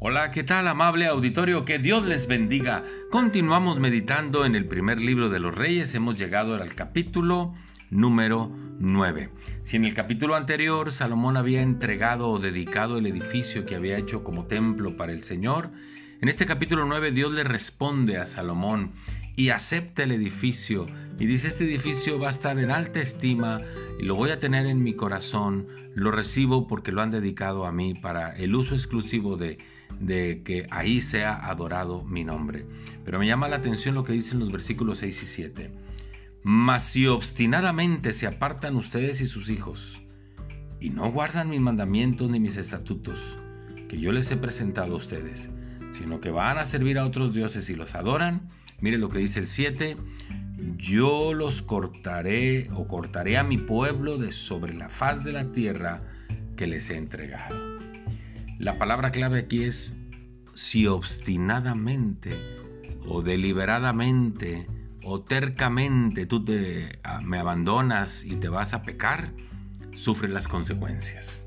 Hola, ¿qué tal amable auditorio? Que Dios les bendiga. Continuamos meditando en el primer libro de los reyes. Hemos llegado al capítulo número 9. Si en el capítulo anterior Salomón había entregado o dedicado el edificio que había hecho como templo para el Señor, en este capítulo 9 Dios le responde a Salomón y acepta el edificio y dice este edificio va a estar en alta estima y lo voy a tener en mi corazón, lo recibo porque lo han dedicado a mí para el uso exclusivo de, de que ahí sea adorado mi nombre. Pero me llama la atención lo que dicen los versículos 6 y 7. Mas si obstinadamente se apartan ustedes y sus hijos, y no guardan mis mandamientos ni mis estatutos, que yo les he presentado a ustedes, sino que van a servir a otros dioses y los adoran, mire lo que dice el 7, yo los cortaré o cortaré a mi pueblo de sobre la faz de la tierra que les he entregado. La palabra clave aquí es si obstinadamente o deliberadamente o tercamente tú te, ah, me abandonas y te vas a pecar, sufre las consecuencias.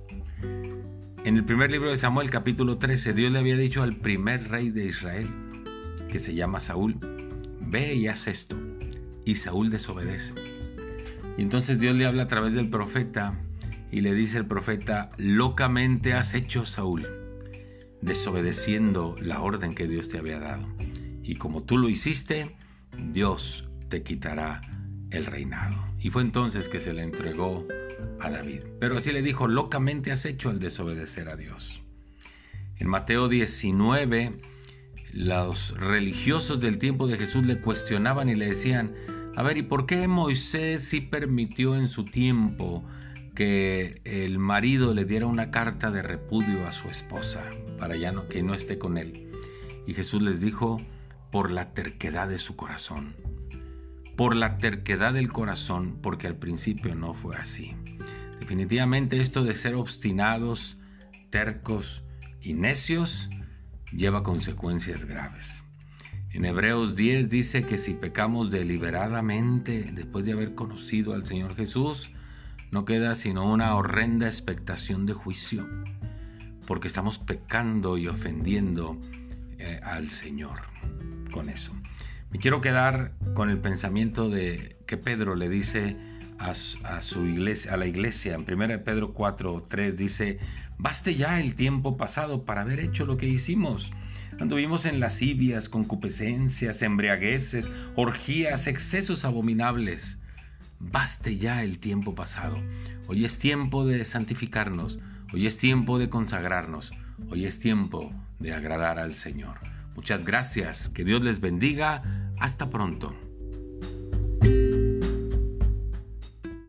En el primer libro de Samuel capítulo 13, Dios le había dicho al primer rey de Israel, que se llama Saúl, ve y haz esto. Y Saúl desobedece. Y entonces Dios le habla a través del profeta y le dice al profeta, locamente has hecho Saúl, desobedeciendo la orden que Dios te había dado. Y como tú lo hiciste, Dios te quitará el reinado. Y fue entonces que se le entregó a David. Pero así le dijo, locamente has hecho al desobedecer a Dios. En Mateo 19, los religiosos del tiempo de Jesús le cuestionaban y le decían, a ver, ¿y por qué Moisés sí permitió en su tiempo que el marido le diera una carta de repudio a su esposa para ya no, que no esté con él? Y Jesús les dijo, por la terquedad de su corazón. Por la terquedad del corazón, porque al principio no fue así. Definitivamente esto de ser obstinados, tercos y necios lleva consecuencias graves. En Hebreos 10 dice que si pecamos deliberadamente después de haber conocido al Señor Jesús, no queda sino una horrenda expectación de juicio, porque estamos pecando y ofendiendo eh, al Señor con eso. Me quiero quedar con el pensamiento de que Pedro le dice a, su iglesia, a la iglesia, en 1 Pedro 4, 3 dice, baste ya el tiempo pasado para haber hecho lo que hicimos. Anduvimos en lascivias, concupiscencias, embriagueces, orgías, excesos abominables. Baste ya el tiempo pasado. Hoy es tiempo de santificarnos. Hoy es tiempo de consagrarnos. Hoy es tiempo de agradar al Señor. Muchas gracias. Que Dios les bendiga. Hasta pronto.